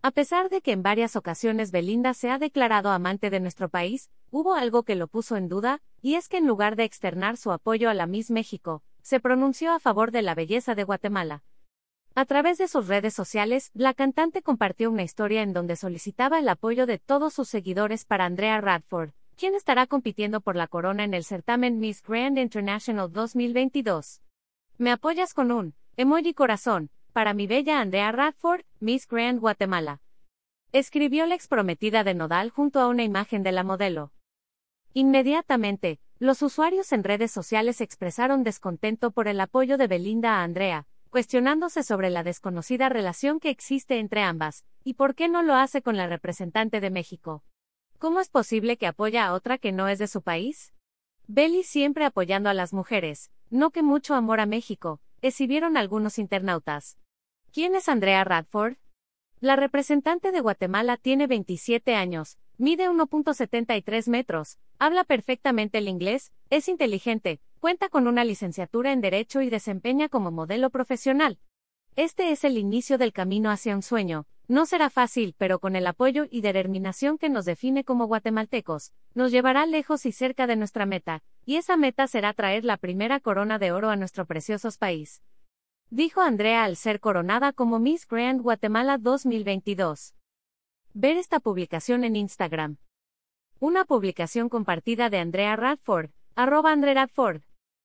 A pesar de que en varias ocasiones Belinda se ha declarado amante de nuestro país, hubo algo que lo puso en duda, y es que en lugar de externar su apoyo a la Miss México, se pronunció a favor de la belleza de Guatemala. A través de sus redes sociales, la cantante compartió una historia en donde solicitaba el apoyo de todos sus seguidores para Andrea Radford, quien estará compitiendo por la corona en el certamen Miss Grand International 2022. Me apoyas con un emoji corazón, para mi bella Andrea Radford, Miss Grand Guatemala. Escribió la exprometida de Nodal junto a una imagen de la modelo. Inmediatamente, los usuarios en redes sociales expresaron descontento por el apoyo de Belinda a Andrea, cuestionándose sobre la desconocida relación que existe entre ambas, y por qué no lo hace con la representante de México. ¿Cómo es posible que apoya a otra que no es de su país? Belly siempre apoyando a las mujeres, no que mucho amor a México, exhibieron algunos internautas. ¿Quién es Andrea Radford? La representante de Guatemala tiene 27 años, mide 1.73 metros, habla perfectamente el inglés, es inteligente, cuenta con una licenciatura en Derecho y desempeña como modelo profesional. Este es el inicio del camino hacia un sueño. No será fácil, pero con el apoyo y determinación que nos define como guatemaltecos, nos llevará lejos y cerca de nuestra meta, y esa meta será traer la primera corona de oro a nuestro precioso país dijo Andrea al ser coronada como Miss Grand Guatemala 2022. Ver esta publicación en Instagram. Una publicación compartida de Andrea Radford, arroba Andre Radford.